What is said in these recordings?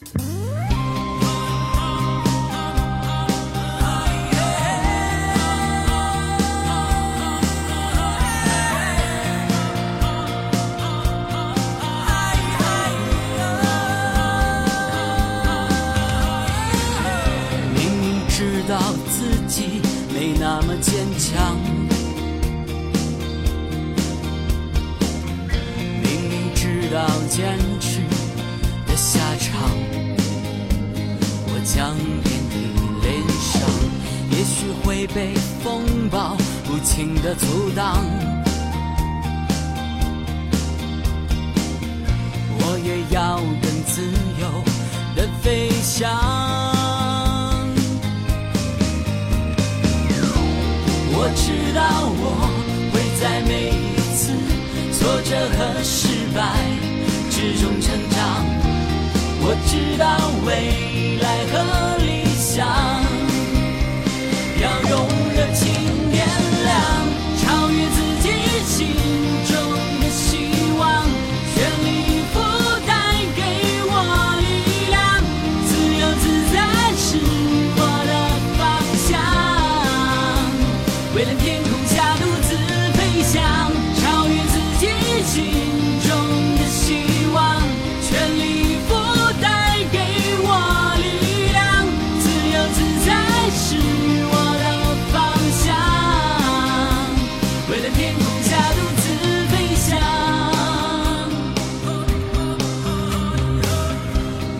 明将遍体鳞伤，也许会被风暴无情的阻挡。我也要知道未来和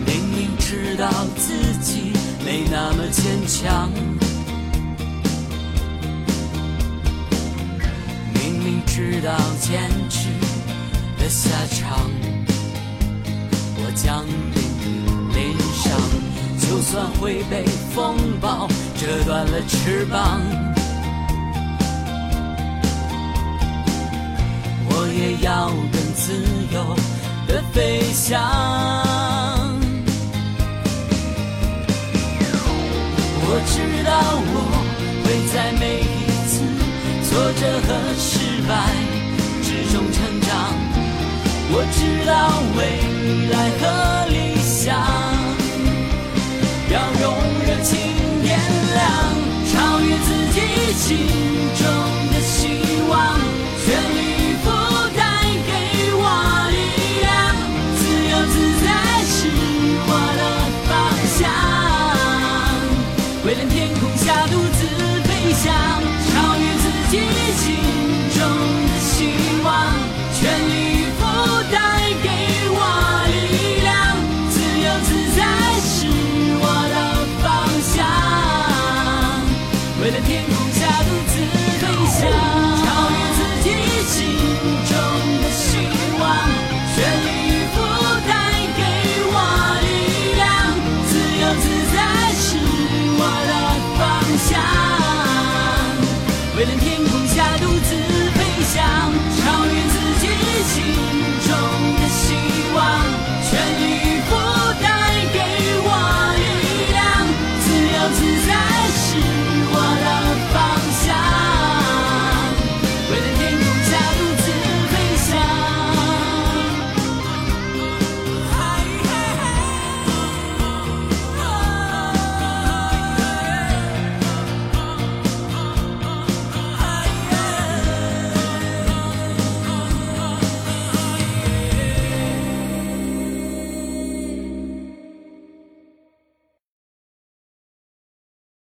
明明知道自己没那么坚强。明明知道坚持的下场，我将遍体鳞伤，就算会被风暴折断了翅膀，也要更自由的飞翔。我知道我会在每一次挫折和失败之中成长。我知道未来和理想要用热情点亮，超越自己心中天空下独自飞翔超越自己心中的希望全力以赴带给我力量自由自在是我的方向为了天空下独自飞翔超越自己心中的希望全力以赴带给我力量自由自在。